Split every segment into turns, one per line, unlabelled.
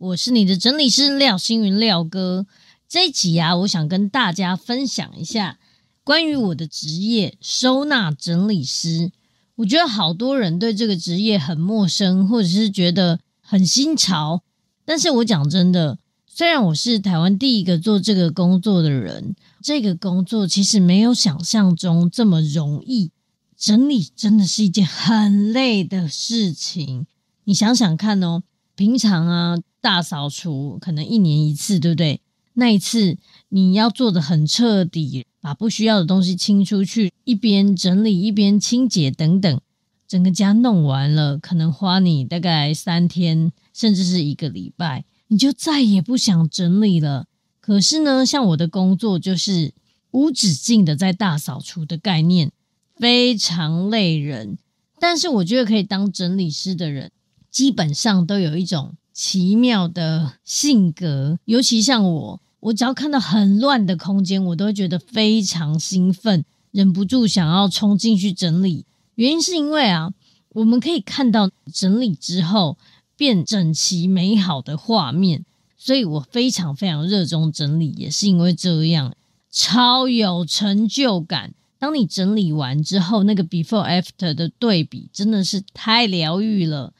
我是你的整理师廖星云廖哥，这一集啊，我想跟大家分享一下关于我的职业——收纳整理师。我觉得好多人对这个职业很陌生，或者是觉得很新潮。但是我讲真的，虽然我是台湾第一个做这个工作的人，这个工作其实没有想象中这么容易。整理真的是一件很累的事情。你想想看哦，平常啊。大扫除可能一年一次，对不对？那一次你要做的很彻底，把不需要的东西清出去，一边整理一边清洁等等，整个家弄完了，可能花你大概三天，甚至是一个礼拜，你就再也不想整理了。可是呢，像我的工作就是无止境的在大扫除的概念，非常累人。但是我觉得可以当整理师的人，基本上都有一种。奇妙的性格，尤其像我，我只要看到很乱的空间，我都会觉得非常兴奋，忍不住想要冲进去整理。原因是因为啊，我们可以看到整理之后变整齐美好的画面，所以我非常非常热衷整理，也是因为这样，超有成就感。当你整理完之后，那个 before after 的对比真的是太疗愈了。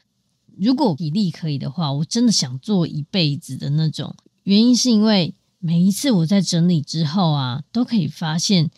如果体力可以的话，我真的想做一辈子的那种。原因是因为每一次我在整理之后啊，都可以发现，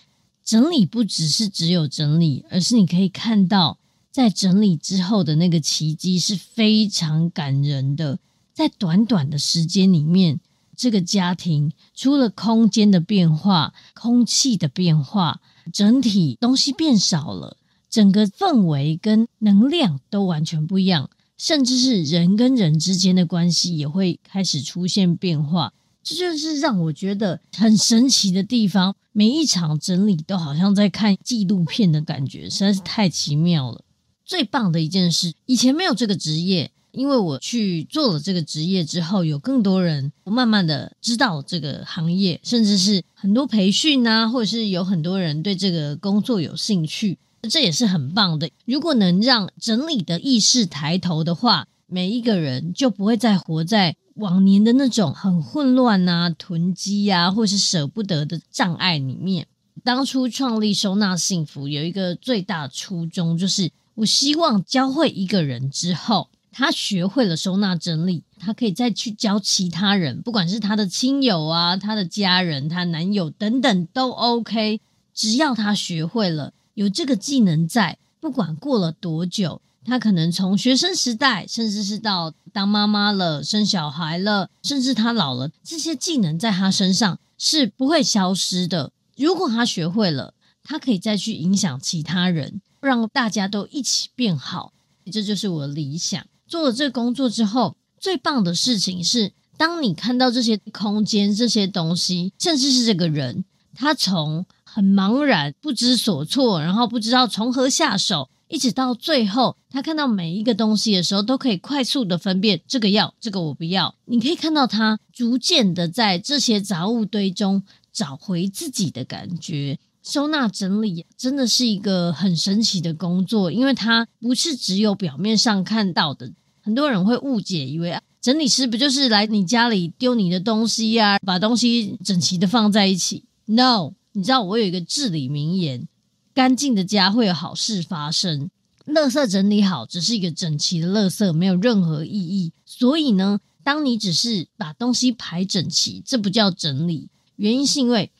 整理不只是只有整理，而是你可以看到在整理之后的那个奇迹是非常感人的。在短短的时间里面，这个家庭除了空间的变化、空气的变化，整体东西变少了，整个氛围跟能量都完全不一样。甚至是人跟人之间的关系也会开始出现变化，这就是让我觉得很神奇的地方。每一场整理都好像在看纪录片的感觉，实在是太奇妙了。最棒的一件事，以前没有这个职业，因为我去做了这个职业之后，有更多人慢慢的知道这个行业，甚至是很多培训啊，或者是有很多人对这个工作有兴趣。这也是很棒的。如果能让整理的意识抬头的话，每一个人就不会再活在往年的那种很混乱啊、囤积啊，或是舍不得的障碍里面。当初创立收纳幸福有一个最大初衷，就是我希望教会一个人之后，他学会了收纳整理，他可以再去教其他人，不管是他的亲友啊、他的家人、他男友等等都 OK，只要他学会了。有这个技能在，不管过了多久，他可能从学生时代，甚至是到当妈妈了、生小孩了，甚至他老了，这些技能在他身上是不会消失的。如果他学会了，他可以再去影响其他人，让大家都一起变好。这就是我的理想。做了这个工作之后，最棒的事情是，当你看到这些空间、这些东西，甚至是这个人，他从很茫然、不知所措，然后不知道从何下手，一直到最后，他看到每一个东西的时候，都可以快速的分辨这个要，这个我不要。你可以看到他逐渐的在这些杂物堆中找回自己的感觉。收纳整理真的是一个很神奇的工作，因为它不是只有表面上看到的。很多人会误解，以为，整理师不就是来你家里丢你的东西呀，把东西整齐的放在一起？No。你知道我有一个至理名言：干净的家会有好事发生。垃圾整理好，只是一个整齐的垃圾，没有任何意义。所以呢，当你只是把东西排整齐，这不叫整理。原因是因为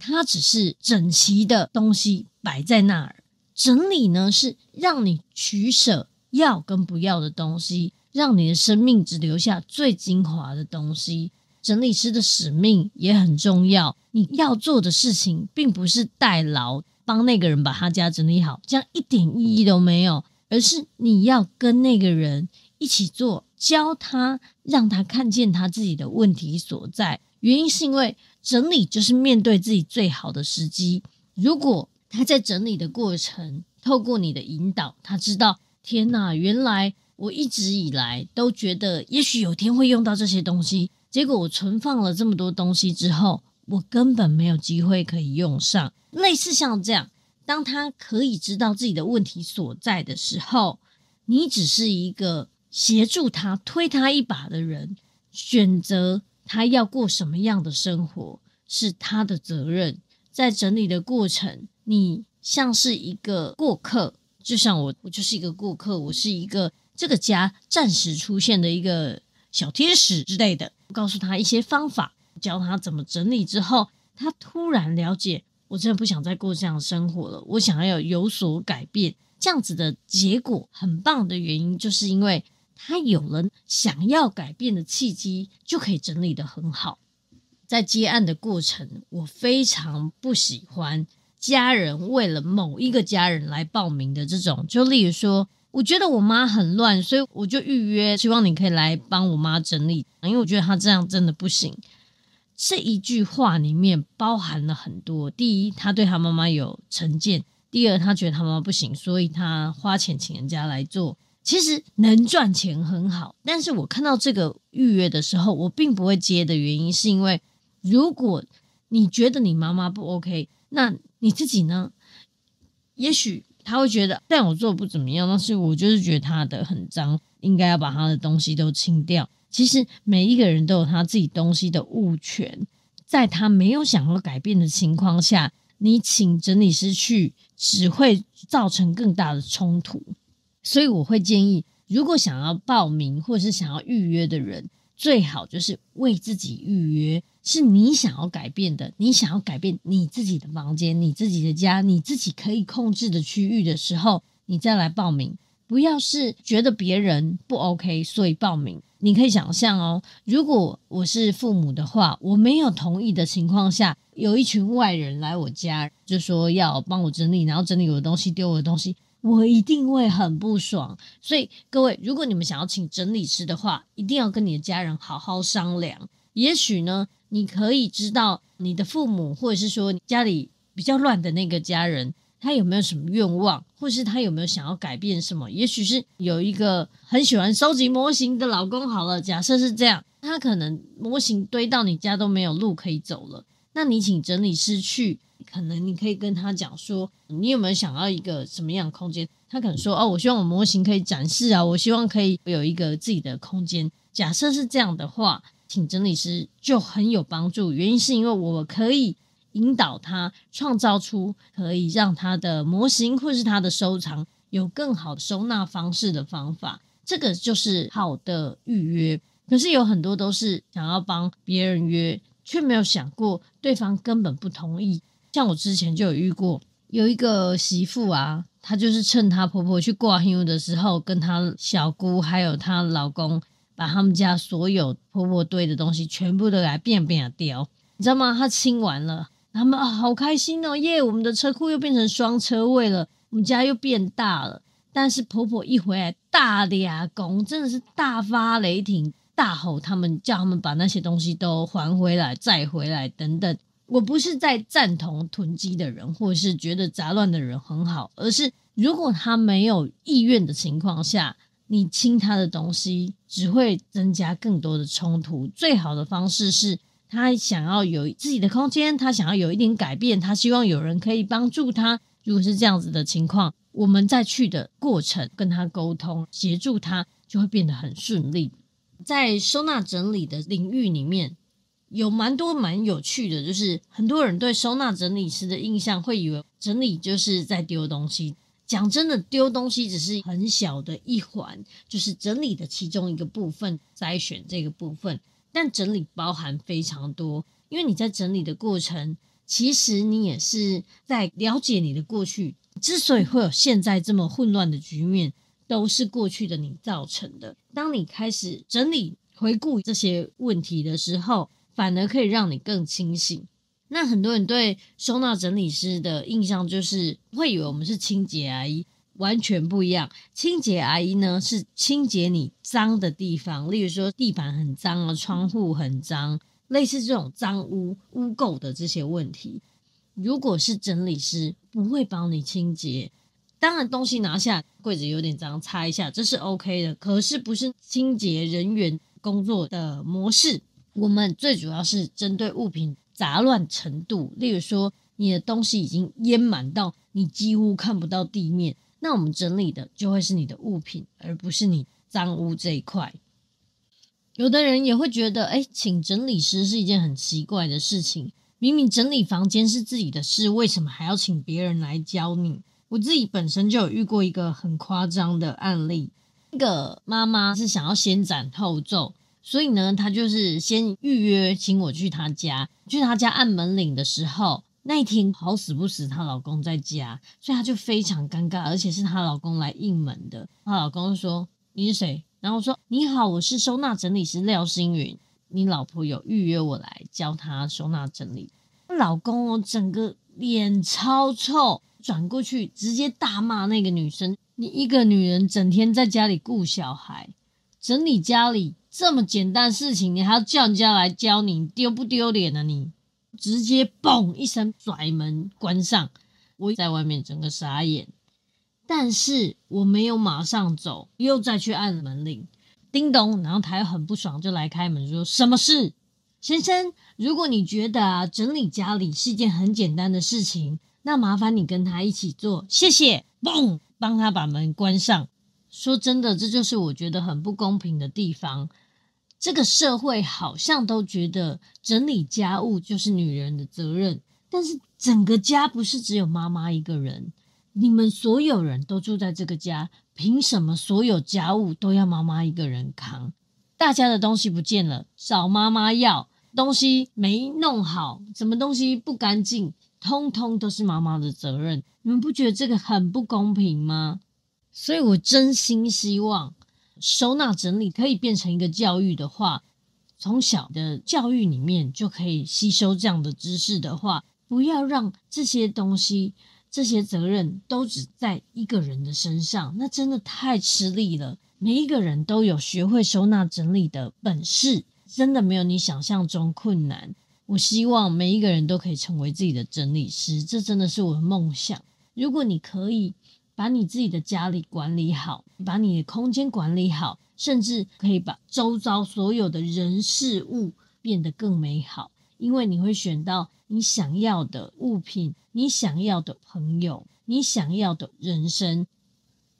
它只是整齐的东西摆在那儿。整理呢，是让你取舍要跟不要的东西，让你的生命只留下最精华的东西。整理师的使命也很重要。你要做的事情，并不是代劳帮那个人把他家整理好，这样一点意义都没有。而是你要跟那个人一起做，教他，让他看见他自己的问题所在。原因是因为整理就是面对自己最好的时机。如果他在整理的过程，透过你的引导，他知道，天哪，原来我一直以来都觉得，也许有天会用到这些东西。结果我存放了这么多东西之后，我根本没有机会可以用上。类似像这样，当他可以知道自己的问题所在的时候，你只是一个协助他、推他一把的人。选择他要过什么样的生活是他的责任。在整理的过程，你像是一个过客，就像我，我就是一个过客，我是一个这个家暂时出现的一个。小天使之类的，告诉他一些方法，教他怎么整理之后，他突然了解，我真的不想再过这样的生活了，我想要有所改变。这样子的结果很棒的原因，就是因为他有了想要改变的契机，就可以整理得很好。在接案的过程，我非常不喜欢家人为了某一个家人来报名的这种，就例如说。我觉得我妈很乱，所以我就预约，希望你可以来帮我妈整理，因为我觉得她这样真的不行。这一句话里面包含了很多：第一，她对她妈妈有成见；第二，她觉得她妈妈不行，所以她花钱请人家来做。其实能赚钱很好，但是我看到这个预约的时候，我并不会接的原因，是因为如果你觉得你妈妈不 OK，那你自己呢？也许。他会觉得，但我做的不怎么样，但是我就是觉得他的很脏，应该要把他的东西都清掉。其实每一个人都有他自己东西的物权，在他没有想要改变的情况下，你请整理师去，只会造成更大的冲突。所以我会建议，如果想要报名或是想要预约的人，最好就是为自己预约。是你想要改变的，你想要改变你自己的房间、你自己的家、你自己可以控制的区域的时候，你再来报名。不要是觉得别人不 OK，所以报名。你可以想象哦，如果我是父母的话，我没有同意的情况下，有一群外人来我家，就说要帮我整理，然后整理我的东西，丢我的东西，我一定会很不爽。所以各位，如果你们想要请整理师的话，一定要跟你的家人好好商量。也许呢。你可以知道你的父母，或者是说你家里比较乱的那个家人，他有没有什么愿望，或是他有没有想要改变什么？也许是有一个很喜欢收集模型的老公。好了，假设是这样，他可能模型堆到你家都没有路可以走了。那你请整理师去，可能你可以跟他讲说，你有没有想要一个什么样的空间？他可能说，哦，我希望我模型可以展示啊，我希望可以有一个自己的空间。假设是这样的话。请整理师就很有帮助，原因是因为我可以引导他创造出可以让他的模型或是他的收藏有更好的收纳方式的方法，这个就是好的预约。可是有很多都是想要帮别人约，却没有想过对方根本不同意。像我之前就有遇过，有一个媳妇啊，她就是趁她婆婆去挂香的时候，跟她小姑还有她老公。把他们家所有婆婆堆的东西全部都给变变掉，你知道吗？他清完了，他们啊好开心哦，耶！我们的车库又变成双车位了，我们家又变大了。但是婆婆一回来，大俩公真的是大发雷霆，大吼他们，叫他们把那些东西都还回来，再回来等等。我不是在赞同囤积的人，或是觉得杂乱的人很好，而是如果他没有意愿的情况下。你清他的东西，只会增加更多的冲突。最好的方式是他想要有自己的空间，他想要有一点改变，他希望有人可以帮助他。如果是这样子的情况，我们在去的过程跟他沟通，协助他，就会变得很顺利。在收纳整理的领域里面，有蛮多蛮有趣的，就是很多人对收纳整理师的印象会以为整理就是在丢东西。讲真的，丢东西只是很小的一环，就是整理的其中一个部分，筛选这个部分。但整理包含非常多，因为你在整理的过程，其实你也是在了解你的过去。之所以会有现在这么混乱的局面，都是过去的你造成的。当你开始整理、回顾这些问题的时候，反而可以让你更清醒。那很多人对收纳整理师的印象就是会以为我们是清洁阿姨，完全不一样。清洁阿姨呢，是清洁你脏的地方，例如说地板很脏啊，窗户很脏，类似这种脏污污垢的这些问题。如果是整理师，不会帮你清洁。当然，东西拿下柜子有点脏，擦一下这是 OK 的。可是不是清洁人员工作的模式。我们最主要是针对物品杂乱程度，例如说你的东西已经淹满到你几乎看不到地面，那我们整理的就会是你的物品，而不是你脏污这一块。有的人也会觉得，哎，请整理师是一件很奇怪的事情。明明整理房间是自己的事，为什么还要请别人来教你？我自己本身就有遇过一个很夸张的案例，那个妈妈是想要先斩后奏，所以呢，她就是先预约请我去她家，去她家按门铃的时候，那一天好死不死她老公在家，所以她就非常尴尬，而且是她老公来应门的。她老公说：“你是谁？”然后说：“你好，我是收纳整理师廖星云，你老婆有预约我来教她收纳整理。”老公哦，整个脸超臭。转过去，直接大骂那个女生：“你一个女人整天在家里顾小孩，整理家里这么简单事情，你还要叫人家来教你，丢不丢脸啊你？”直接嘣一声甩门关上，我在外面整个傻眼。但是我没有马上走，又再去按门铃，叮咚，然后他又很不爽，就来开门说：“什么事，先生？如果你觉得，整理家里是一件很简单的事情。”那麻烦你跟他一起做，谢谢。嘣，帮他把门关上。说真的，这就是我觉得很不公平的地方。这个社会好像都觉得整理家务就是女人的责任，但是整个家不是只有妈妈一个人，你们所有人都住在这个家，凭什么所有家务都要妈妈一个人扛？大家的东西不见了，找妈妈要，东西没弄好，什么东西不干净。通通都是妈妈的责任，你们不觉得这个很不公平吗？所以我真心希望收纳整理可以变成一个教育的话，从小的教育里面就可以吸收这样的知识的话，不要让这些东西、这些责任都只在一个人的身上，那真的太吃力了。每一个人都有学会收纳整理的本事，真的没有你想象中困难。我希望每一个人都可以成为自己的整理师，这真的是我的梦想。如果你可以把你自己的家里管理好，把你的空间管理好，甚至可以把周遭所有的人事物变得更美好，因为你会选到你想要的物品，你想要的朋友，你想要的人生。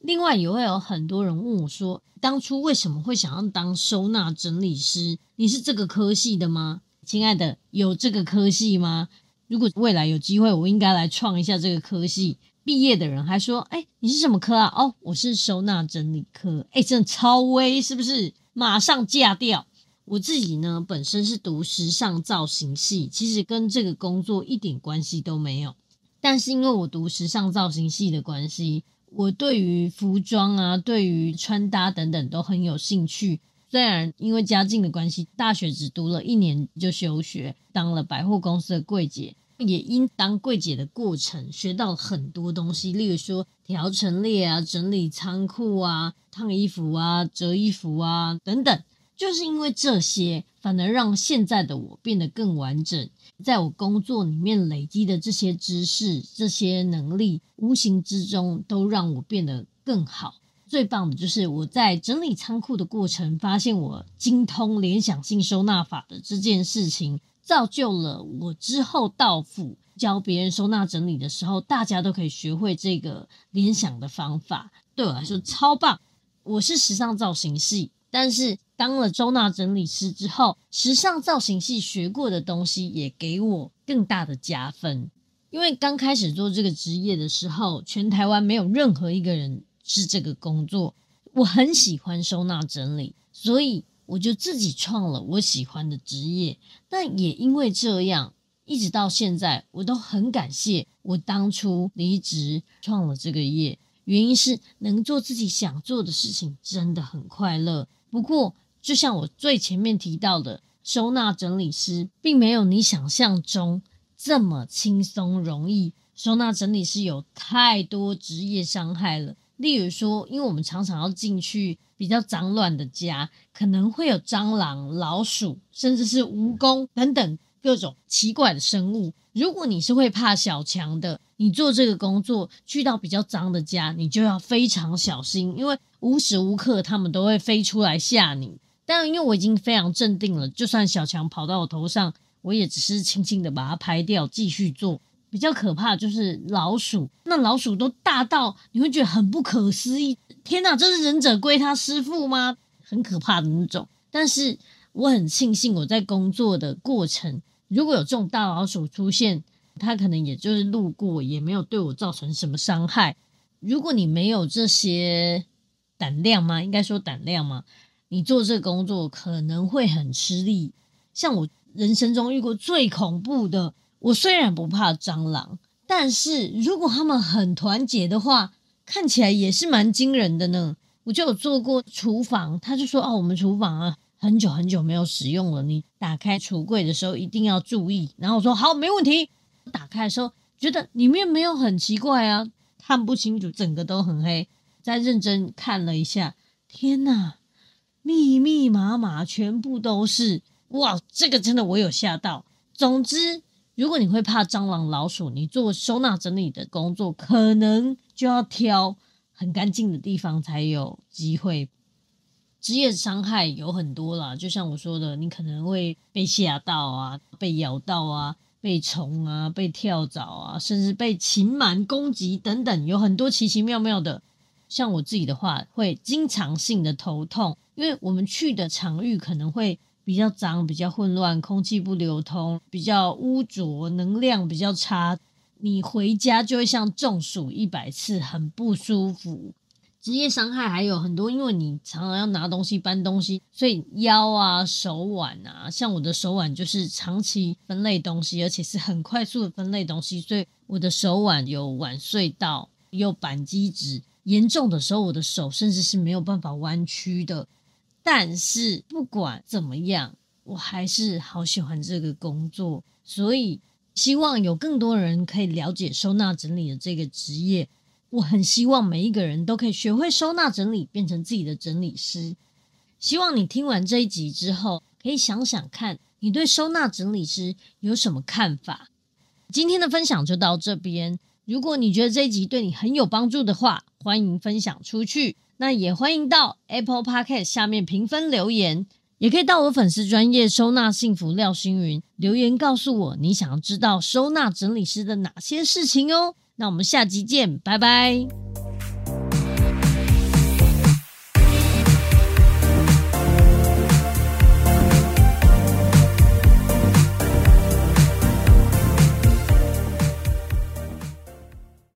另外，也会有很多人问我说，当初为什么会想要当收纳整理师？你是这个科系的吗？亲爱的，有这个科系吗？如果未来有机会，我应该来创一下这个科系。毕业的人还说：“哎，你是什么科啊？”哦，我是收纳整理科。哎，真的超威，是不是？马上嫁掉。我自己呢，本身是读时尚造型系，其实跟这个工作一点关系都没有。但是因为我读时尚造型系的关系，我对于服装啊，对于穿搭等等都很有兴趣。虽然因为家境的关系，大学只读了一年就休学，当了百货公司的柜姐，也因当柜姐的过程学到很多东西，例如说调陈列啊、整理仓库啊、烫衣服啊、折衣服啊等等。就是因为这些，反而让现在的我变得更完整。在我工作里面累积的这些知识、这些能力，无形之中都让我变得更好。最棒的就是我在整理仓库的过程，发现我精通联想性收纳法的这件事情，造就了我之后到府教别人收纳整理的时候，大家都可以学会这个联想的方法。对我来说超棒。我是时尚造型系，但是当了收纳整理师之后，时尚造型系学过的东西也给我更大的加分。因为刚开始做这个职业的时候，全台湾没有任何一个人。是这个工作，我很喜欢收纳整理，所以我就自己创了我喜欢的职业。但也因为这样，一直到现在，我都很感谢我当初离职创了这个业。原因是能做自己想做的事情，真的很快乐。不过，就像我最前面提到的，收纳整理师并没有你想象中这么轻松容易。收纳整理师有太多职业伤害了。例如说，因为我们常常要进去比较脏乱的家，可能会有蟑螂、老鼠，甚至是蜈蚣等等各种奇怪的生物。如果你是会怕小强的，你做这个工作去到比较脏的家，你就要非常小心，因为无时无刻他们都会飞出来吓你。但因为我已经非常镇定了，就算小强跑到我头上，我也只是轻轻的把它拍掉，继续做。比较可怕就是老鼠，那老鼠都大到你会觉得很不可思议。天哪，这是忍者龟他师傅吗？很可怕的那种。但是我很庆幸我在工作的过程，如果有这种大老鼠出现，它可能也就是路过，也没有对我造成什么伤害。如果你没有这些胆量吗？应该说胆量吗？你做这工作可能会很吃力。像我人生中遇过最恐怖的。我虽然不怕蟑螂，但是如果他们很团结的话，看起来也是蛮惊人的呢。我就有做过厨房，他就说：“哦，我们厨房啊，很久很久没有使用了，你打开橱柜的时候一定要注意。”然后我说：“好，没问题。”打开的时候觉得里面没有很奇怪啊，看不清楚，整个都很黑。再认真看了一下，天哪，密密麻麻，全部都是哇！这个真的我有吓到。总之。如果你会怕蟑螂、老鼠，你做收纳整理的工作，可能就要挑很干净的地方才有机会。职业伤害有很多啦，就像我说的，你可能会被吓到啊，被咬到啊，被虫啊，被跳蚤啊，甚至被禽螨攻击等等，有很多奇奇妙妙的。像我自己的话，会经常性的头痛，因为我们去的场域可能会。比较脏，比较混乱，空气不流通，比较污浊，能量比较差。你回家就会像中暑一百次，很不舒服。职业伤害还有很多，因为你常常要拿东西、搬东西，所以腰啊、手腕啊，像我的手腕就是长期分类东西，而且是很快速的分类东西，所以我的手腕有腕隧道，有扳机指，严重的时候，我的手甚至是没有办法弯曲的。但是不管怎么样，我还是好喜欢这个工作，所以希望有更多人可以了解收纳整理的这个职业。我很希望每一个人都可以学会收纳整理，变成自己的整理师。希望你听完这一集之后，可以想想看你对收纳整理师有什么看法。今天的分享就到这边。如果你觉得这一集对你很有帮助的话，欢迎分享出去。那也欢迎到 Apple Podcast 下面评分留言，也可以到我粉丝专业收纳幸福廖星云留言告诉我你想要知道收纳整理师的哪些事情哦。那我们下集见，拜拜。